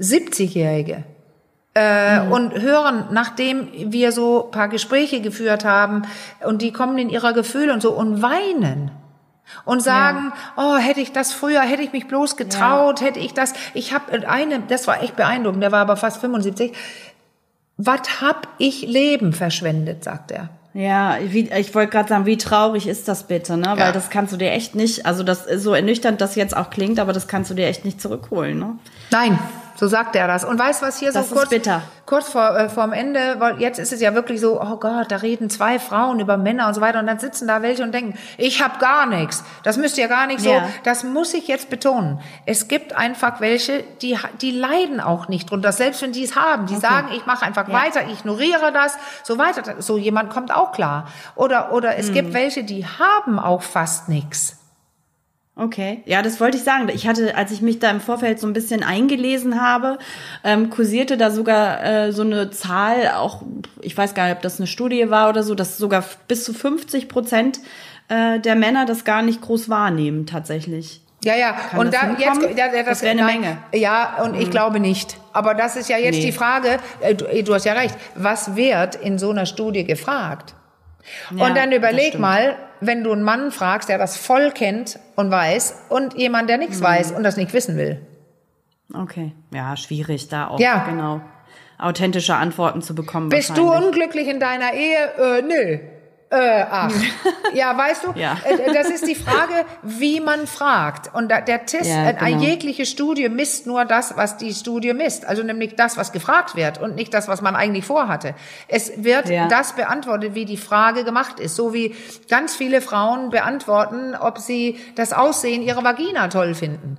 [SPEAKER 2] 70-Jährige. Äh, mhm. und hören, nachdem wir so paar Gespräche geführt haben und die kommen in ihrer Gefühle und so und weinen und sagen, ja. oh, hätte ich das früher, hätte ich mich bloß getraut, ja. hätte ich das, ich habe eine, das war echt beeindruckend, der war aber fast 75. Was hab ich Leben verschwendet, sagt er.
[SPEAKER 1] Ja, wie, ich wollte gerade sagen, wie traurig ist das bitte, ne? Weil das kannst du dir echt nicht, also das so ernüchternd das jetzt auch klingt, aber das kannst du dir echt nicht zurückholen, ne?
[SPEAKER 2] Nein, So sagt er das. Und weißt was hier
[SPEAKER 1] das
[SPEAKER 2] so kurz,
[SPEAKER 1] bitter.
[SPEAKER 2] kurz vor äh, vorm Ende, weil jetzt ist es ja wirklich so, oh Gott, da reden zwei Frauen über Männer und so weiter und dann sitzen da welche und denken, ich habe gar nichts. Das müsst ihr gar nicht so.
[SPEAKER 1] Ja.
[SPEAKER 2] Das muss ich jetzt betonen. Es gibt einfach welche, die die leiden auch nicht drunter, selbst wenn die es haben. Die sagen, ich mache einfach
[SPEAKER 1] Ja.
[SPEAKER 2] weiter, ich ignoriere das, so weiter. So jemand kommt auch klar. Oder oder es
[SPEAKER 1] Mhm.
[SPEAKER 2] gibt welche, die haben auch fast nichts.
[SPEAKER 1] Okay, ja, das wollte ich sagen. Ich hatte, als ich mich da im Vorfeld so ein bisschen eingelesen habe, ähm, kursierte da sogar äh, so eine Zahl, auch, ich weiß gar nicht, ob das eine Studie war oder so, dass sogar bis zu 50 Prozent äh, der Männer das gar nicht groß wahrnehmen, tatsächlich.
[SPEAKER 2] Ja, ja.
[SPEAKER 1] Kann
[SPEAKER 2] und
[SPEAKER 1] das
[SPEAKER 2] da jetzt ja, ja,
[SPEAKER 1] Das wäre eine
[SPEAKER 2] nein.
[SPEAKER 1] Menge.
[SPEAKER 2] Ja, und ich glaube nicht. Aber das ist ja jetzt
[SPEAKER 1] Nee.
[SPEAKER 2] die Frage. äh, Du, du hast ja recht. Was wird in so einer Studie gefragt?
[SPEAKER 1] Ja,
[SPEAKER 2] und dann überleg mal, wenn du einen Mann fragst, der das voll kennt und weiß, und jemand, der
[SPEAKER 1] Mhm.
[SPEAKER 2] nichts weiß und das nicht wissen will.
[SPEAKER 1] Okay, ja, schwierig da auch,
[SPEAKER 2] Ja.
[SPEAKER 1] genau, authentische Antworten zu bekommen.
[SPEAKER 2] Bist du unglücklich in deiner Ehe? Äh, nö. Äh, ach. Ja, weißt du,
[SPEAKER 1] Ja.
[SPEAKER 2] äh, das ist die Frage, wie man fragt. Und der Test,
[SPEAKER 1] Ja,
[SPEAKER 2] äh,
[SPEAKER 1] genau.
[SPEAKER 2] jegliche Studie misst nur das, was die Studie misst. Also nämlich das, was gefragt wird und nicht das, was man eigentlich vorhatte. Es wird
[SPEAKER 1] Ja.
[SPEAKER 2] das beantwortet, wie die Frage gemacht ist. So wie ganz viele Frauen beantworten, ob sie das Aussehen ihrer Vagina toll finden.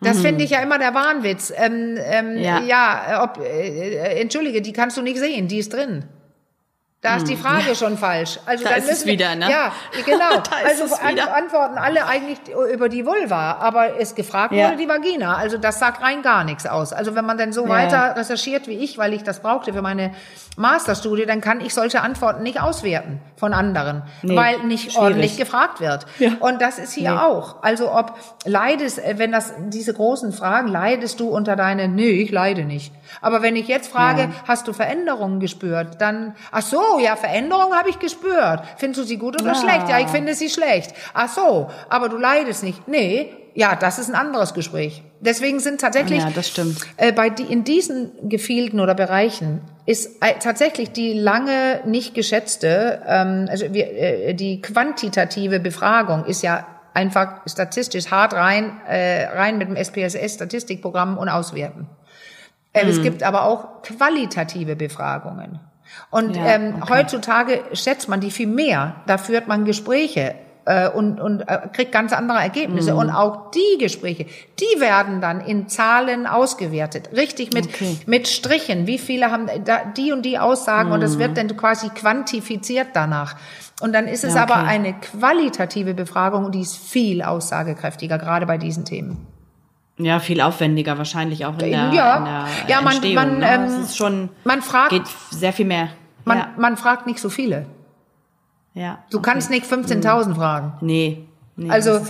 [SPEAKER 2] Das finde ich ja immer der Wahnwitz. Ähm, ähm, ja,
[SPEAKER 1] Mhm. Ja.
[SPEAKER 2] ob, äh, äh, entschuldige, die kannst du nicht sehen, die ist drin. Da ist die Frage schon falsch. Also
[SPEAKER 1] Da
[SPEAKER 2] dann
[SPEAKER 1] ist es
[SPEAKER 2] müssen wir-
[SPEAKER 1] wieder, ne?
[SPEAKER 2] Ja, genau. Also
[SPEAKER 1] es
[SPEAKER 2] an, antworten alle eigentlich über die Vulva, aber es gefragt
[SPEAKER 1] Ja.
[SPEAKER 2] wurde die Vagina. Also das sagt rein gar nichts aus. Also wenn man dann so
[SPEAKER 1] Ja.
[SPEAKER 2] weiter recherchiert wie ich, weil ich das brauchte für meine Masterstudie, dann kann ich solche Antworten nicht auswerten von anderen,
[SPEAKER 1] Nee,
[SPEAKER 2] weil nicht
[SPEAKER 1] schwierig.
[SPEAKER 2] ordentlich gefragt wird.
[SPEAKER 1] Ja.
[SPEAKER 2] Und das ist hier
[SPEAKER 1] Nee.
[SPEAKER 2] auch. Also ob leidest, äh, wenn das diese großen Fragen, leidest du unter deine, nee, ich leide nicht. Aber wenn ich jetzt frage,
[SPEAKER 1] Ja.
[SPEAKER 2] hast du Veränderungen gespürt, dann, ach so, ja, Veränderungen habe ich gespürt. Findest du sie gut oder
[SPEAKER 1] Ja.
[SPEAKER 2] schlecht? Ja, ich finde sie schlecht. Ach so, aber du leidest nicht. Nee, ja, das ist ein anderes Gespräch. Deswegen sind tatsächlich
[SPEAKER 1] Ja, das stimmt.
[SPEAKER 2] äh, bei die, in diesen Gefilden oder Bereichen ist äh, tatsächlich die lange nicht geschätzte, ähm, also wir, äh, die quantitative Befragung ist ja einfach statistisch hart rein, äh, rein mit dem SPSS-Statistikprogramm und auswerten.
[SPEAKER 1] Mhm.
[SPEAKER 2] Es gibt aber auch qualitative Befragungen. Und
[SPEAKER 1] Ja,
[SPEAKER 2] ähm,
[SPEAKER 1] okay.
[SPEAKER 2] heutzutage schätzt man die viel mehr. Da führt man Gespräche äh, und, und äh, kriegt ganz andere Ergebnisse.
[SPEAKER 1] Mhm.
[SPEAKER 2] Und auch die Gespräche, die werden dann in Zahlen ausgewertet. Richtig mit,
[SPEAKER 1] Okay.
[SPEAKER 2] mit Strichen. Wie viele haben da, die und die Aussagen und
[SPEAKER 1] Mhm.
[SPEAKER 2] das wird dann quasi quantifiziert danach. Und dann ist es
[SPEAKER 1] Ja,
[SPEAKER 2] aber
[SPEAKER 1] okay.
[SPEAKER 2] eine qualitative Befragung und die ist viel aussagekräftiger, gerade bei diesen Themen.
[SPEAKER 1] Ja, viel aufwendiger wahrscheinlich auch in der,
[SPEAKER 2] Ja.
[SPEAKER 1] in der
[SPEAKER 2] Ja, man-
[SPEAKER 1] Entstehung.
[SPEAKER 2] man,
[SPEAKER 1] ne?
[SPEAKER 2] ähm,
[SPEAKER 1] es ist schon,
[SPEAKER 2] Man fragt,
[SPEAKER 1] geht sehr viel mehr.
[SPEAKER 2] man,
[SPEAKER 1] ja,
[SPEAKER 2] man fragt nicht so viele.
[SPEAKER 1] ja.
[SPEAKER 2] Du kannst nicht 15.000 fragen.
[SPEAKER 1] Nee, nee
[SPEAKER 2] Also,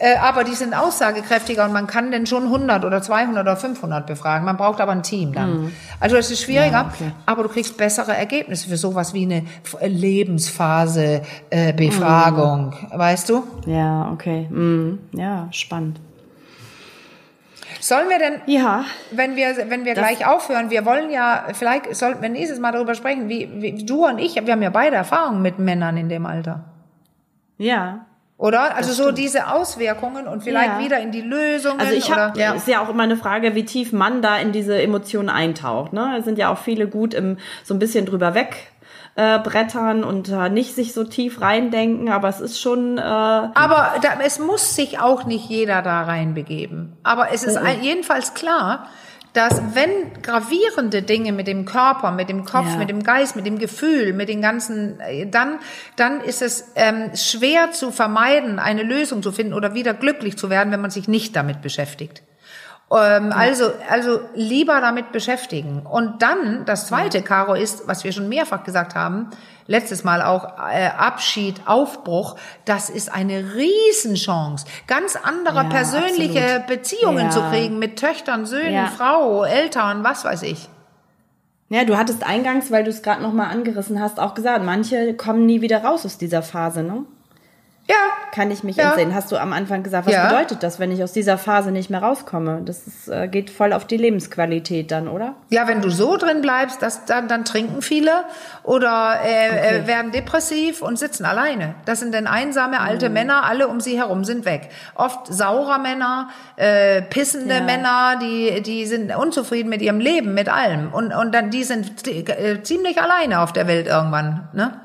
[SPEAKER 2] äh, aber die sind aussagekräftiger und man kann denn schon 100 oder 200 oder 500 befragen. Man braucht aber ein Team dann. Also es ist schwieriger,
[SPEAKER 1] Mhm. Ja, okay.
[SPEAKER 2] aber du kriegst bessere Ergebnisse für sowas wie eine F- Lebensphase äh, Befragung,
[SPEAKER 1] Mhm.
[SPEAKER 2] weißt du?
[SPEAKER 1] Ja, okay. Mhm. Ja, spannend.
[SPEAKER 2] Sollen wir denn,
[SPEAKER 1] Ja,
[SPEAKER 2] wenn wir wenn wir gleich aufhören, wir wollen ja vielleicht sollten wir nächstes Mal darüber sprechen, wie, wie du und ich, wir haben ja beide Erfahrungen mit Männern in dem Alter.
[SPEAKER 1] ja.
[SPEAKER 2] Oder? Also so diese Auswirkungen und vielleicht
[SPEAKER 1] Ja.
[SPEAKER 2] wieder in die Lösungen.
[SPEAKER 1] Also ich habe?
[SPEAKER 2] Ja.
[SPEAKER 1] ist ja auch immer eine Frage, wie tief man da in diese Emotionen eintaucht. Ne? Es sind ja auch viele gut im so ein bisschen drüber weg äh, brettern und äh, nicht sich so tief reindenken, aber es ist schon äh,
[SPEAKER 2] Aber da, es muss sich auch nicht jeder da reinbegeben. Aber es ist ein, jedenfalls klar, dass wenn gravierende Dinge mit dem Körper, mit dem Kopf,
[SPEAKER 1] Ja.
[SPEAKER 2] mit dem Geist, mit dem Gefühl, mit den ganzen, äh, dann, dann ist es ähm, schwer zu vermeiden, eine Lösung zu finden oder wieder glücklich zu werden, wenn man sich nicht damit beschäftigt. Ähm, Also, also lieber damit beschäftigen. Und dann, das zweite, Caro, ist, was wir schon mehrfach gesagt haben, letztes Mal auch, äh, Abschied, Aufbruch, das ist eine Riesenchance, ganz andere
[SPEAKER 1] Ja,
[SPEAKER 2] persönliche
[SPEAKER 1] absolut.
[SPEAKER 2] Beziehungen
[SPEAKER 1] Ja.
[SPEAKER 2] zu kriegen mit Töchtern, Söhnen,
[SPEAKER 1] Ja.
[SPEAKER 2] Frau, Eltern, was weiß ich.
[SPEAKER 1] Ja, du hattest eingangs, weil du es gerade noch mal angerissen hast, auch gesagt, manche kommen nie wieder raus aus dieser Phase, ne? Ja. Kann ich mich ja. entsinnen. Hast du am Anfang gesagt, was ja. bedeutet das, wenn ich aus dieser Phase nicht mehr rauskomme? Das ist, äh, geht voll auf die Lebensqualität dann, oder?
[SPEAKER 2] Ja, wenn du so drin bleibst, das, dann, dann trinken viele oder äh, äh okay. äh, werden depressiv und sitzen alleine. Das sind dann einsame alte mhm. Männer, alle um sie herum sind weg. Oft saurer Männer, äh, pissende ja. Männer, die, die sind unzufrieden mit ihrem Leben, mit allem. Und, und dann, die sind äh, ziemlich alleine auf der Welt irgendwann, ne?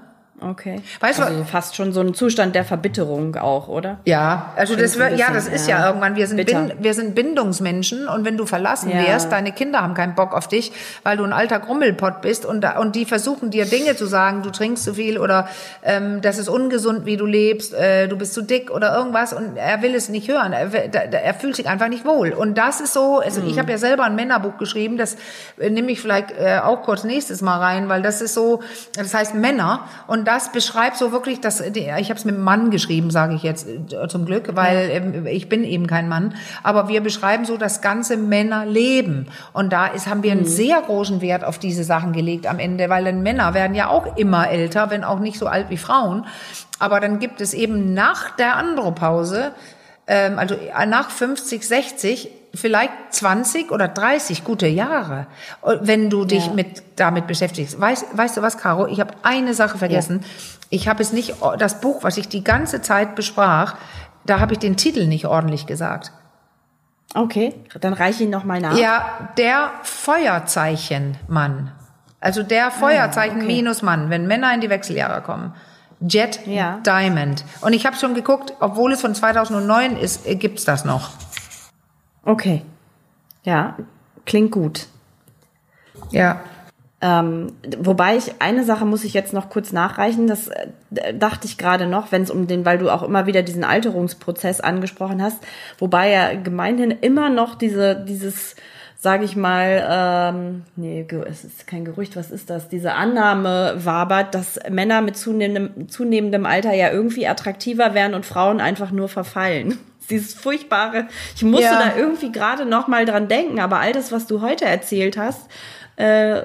[SPEAKER 1] Okay. Weißt also du, fast schon so ein Zustand der Verbitterung auch, oder?
[SPEAKER 2] Ja, also das bisschen, ja, das ist ja, ja irgendwann wir sind bin, wir sind Bindungsmenschen und wenn du verlassen ja. wirst, deine Kinder haben keinen Bock auf dich, weil du ein alter Grummelpott bist und und die versuchen dir Dinge zu sagen, du trinkst zu viel oder ähm, das ist ungesund, wie du lebst, äh, du bist zu dick oder irgendwas und er will es nicht hören. Er, er fühlt sich einfach nicht wohl und das ist so, also mhm. ich habe ja selber ein Männerbuch geschrieben, das äh, nehme ich vielleicht äh, auch kurz nächstes Mal rein, weil das ist so, das heißt Männer und das beschreibt so wirklich, dass ich habe es mit Mann geschrieben, sage ich jetzt äh, zum Glück, weil ähm, ich bin eben kein Mann. Aber wir beschreiben so das ganze Männerleben und da ist haben wir einen mhm. sehr großen Wert auf diese Sachen gelegt am Ende, weil dann Männer werden ja auch immer älter, wenn auch nicht so alt wie Frauen. Aber dann gibt es eben nach der Andropause ähm, also nach 50, 60 vielleicht 20 oder 30 gute Jahre, wenn du dich ja. mit damit beschäftigst. Weißt, weißt du was, Caro? Ich habe eine Sache vergessen. Ja. Ich habe es nicht, das Buch, was ich die ganze Zeit besprach, da habe ich den Titel nicht ordentlich gesagt.
[SPEAKER 1] Okay, dann reiche ihn noch mal nach.
[SPEAKER 2] Ja, der Feuerzeichenmann. Also der Feuerzeichen ah, okay. minus Mann, wenn Männer in die Wechseljahre kommen. Jet ja. Diamond. Und ich habe schon geguckt, obwohl es von 2009 ist, äh, gibt's das noch.
[SPEAKER 1] Okay. Ja, klingt gut.
[SPEAKER 2] Ja.
[SPEAKER 1] Ähm, wobei ich eine Sache muss ich jetzt noch kurz nachreichen. Das äh, dachte ich gerade noch, wenn es um den, weil du auch immer wieder diesen Alterungsprozess angesprochen hast, wobei ja gemeinhin immer noch diese dieses sage ich mal, ähm, nee, es ist kein Gerücht, was ist das? Diese Annahme wabert, dass Männer mit zunehmendem, zunehmendem Alter ja irgendwie attraktiver werden und Frauen einfach nur verfallen dieses furchtbare. Ich musste ja. da irgendwie gerade noch mal dran denken, aber all das, was du heute erzählt hast, äh,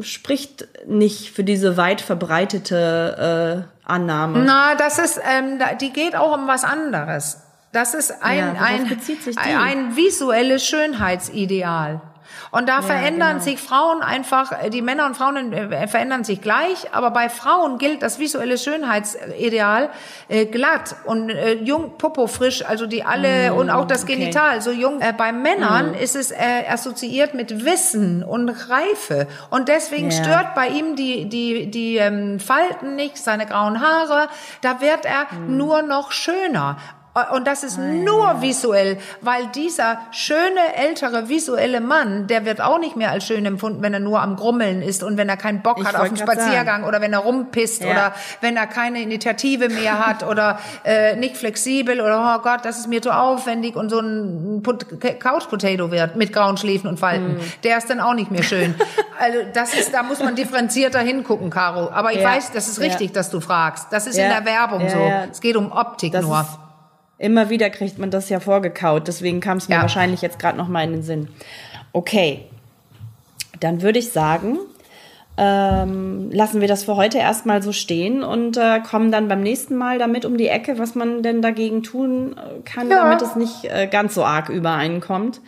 [SPEAKER 1] spricht nicht für diese weit verbreitete äh, Annahme.
[SPEAKER 2] Na, das ist, ähm, die geht auch um was anderes. Das ist ein, ja, ein, ein visuelles Schönheitsideal. Und da ja, verändern genau. sich Frauen einfach, äh, die Männer und Frauen äh, verändern sich gleich, aber bei Frauen gilt das visuelle Schönheitsideal äh, glatt und äh, jung, popo frisch, also die alle mm, und auch das Genital okay. so jung. Äh, bei Männern mm. ist es äh, assoziiert mit Wissen und Reife und deswegen ja. stört bei ihm die die die ähm, Falten nicht, seine grauen Haare. Da wird er mm. nur noch schöner. Und das ist nur visuell, weil dieser schöne ältere visuelle Mann, der wird auch nicht mehr als schön empfunden, wenn er nur am Grummeln ist und wenn er keinen Bock ich hat auf einen Spaziergang sagen. oder wenn er rumpisst ja. oder wenn er keine Initiative mehr hat oder äh, nicht flexibel oder oh Gott, das ist mir zu aufwendig und so ein Couch Potato wird mit grauen Schläfen und Falten. Mm. Der ist dann auch nicht mehr schön. also das ist, da muss man differenzierter hingucken, Caro. Aber ich ja. weiß, das ist richtig, ja. dass du fragst. Das ist in der Werbung so. Es geht um Optik das nur.
[SPEAKER 1] Immer wieder kriegt man das ja vorgekaut, deswegen kam es mir ja. wahrscheinlich jetzt gerade noch mal in den Sinn. Okay, dann würde ich sagen, ähm, lassen wir das für heute erstmal so stehen und äh, kommen dann beim nächsten Mal damit um die Ecke, was man denn dagegen tun äh, kann, ja. damit es nicht äh, ganz so arg übereinkommt.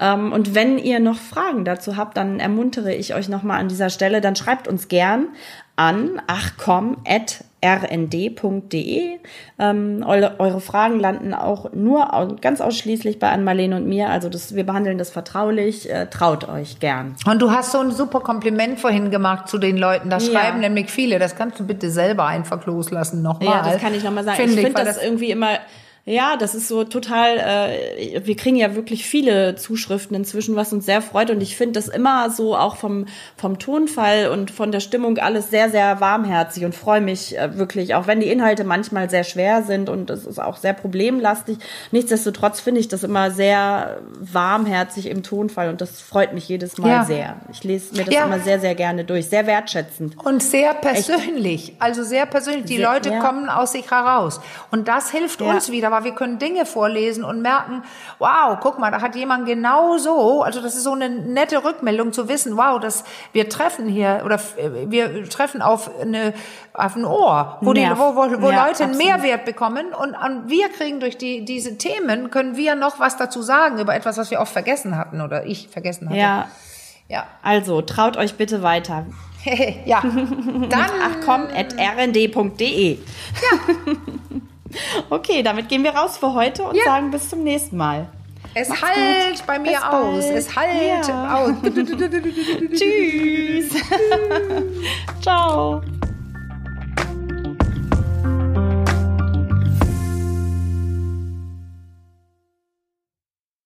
[SPEAKER 1] Ähm, und wenn ihr noch Fragen dazu habt, dann ermuntere ich euch nochmal an dieser Stelle, dann schreibt uns gern an achcom at rnd.de. Ähm, eure, eure, Fragen landen auch nur ganz ausschließlich bei Ann-Marlene und mir. Also das, wir behandeln das vertraulich. Äh, traut euch gern.
[SPEAKER 2] Und du hast so ein super Kompliment vorhin gemacht zu den Leuten. Da ja. schreiben nämlich viele. Das kannst du bitte selber einfach loslassen nochmal.
[SPEAKER 1] Ja, das kann ich nochmal sagen. Find ich finde das irgendwie immer ja, das ist so total, äh, wir kriegen ja wirklich viele Zuschriften inzwischen, was uns sehr freut. Und ich finde das immer so auch vom, vom Tonfall und von der Stimmung alles sehr, sehr warmherzig und freue mich äh, wirklich, auch wenn die Inhalte manchmal sehr schwer sind und es ist auch sehr problemlastig. Nichtsdestotrotz finde ich das immer sehr warmherzig im Tonfall und das freut mich jedes Mal ja. sehr. Ich lese mir das ja. immer sehr, sehr gerne durch, sehr wertschätzend.
[SPEAKER 2] Und sehr persönlich, Echt? also sehr persönlich. Die sehr, Leute ja. kommen aus sich heraus. Und das hilft uns wieder aber wir können Dinge vorlesen und merken, wow, guck mal, da hat jemand genau so, also das ist so eine nette Rückmeldung zu wissen, wow, dass wir treffen hier oder wir treffen auf eine auf ein Ohr, wo, die, wo, wo, wo ja, Leute einen Mehrwert bekommen und, und wir kriegen durch die diese Themen können wir noch was dazu sagen über etwas, was wir oft vergessen hatten oder ich vergessen hatte.
[SPEAKER 1] Ja. Ja. Also traut euch bitte weiter.
[SPEAKER 2] ja. Dann
[SPEAKER 1] ach komm at rnd.de. Ja. okay, damit gehen wir raus für heute und ja. sagen bis zum nächsten Mal.
[SPEAKER 2] Es Macht's halt gut. bei mir bis aus. Bald. Es halt ja. aus.
[SPEAKER 1] Tschüss. Ciao.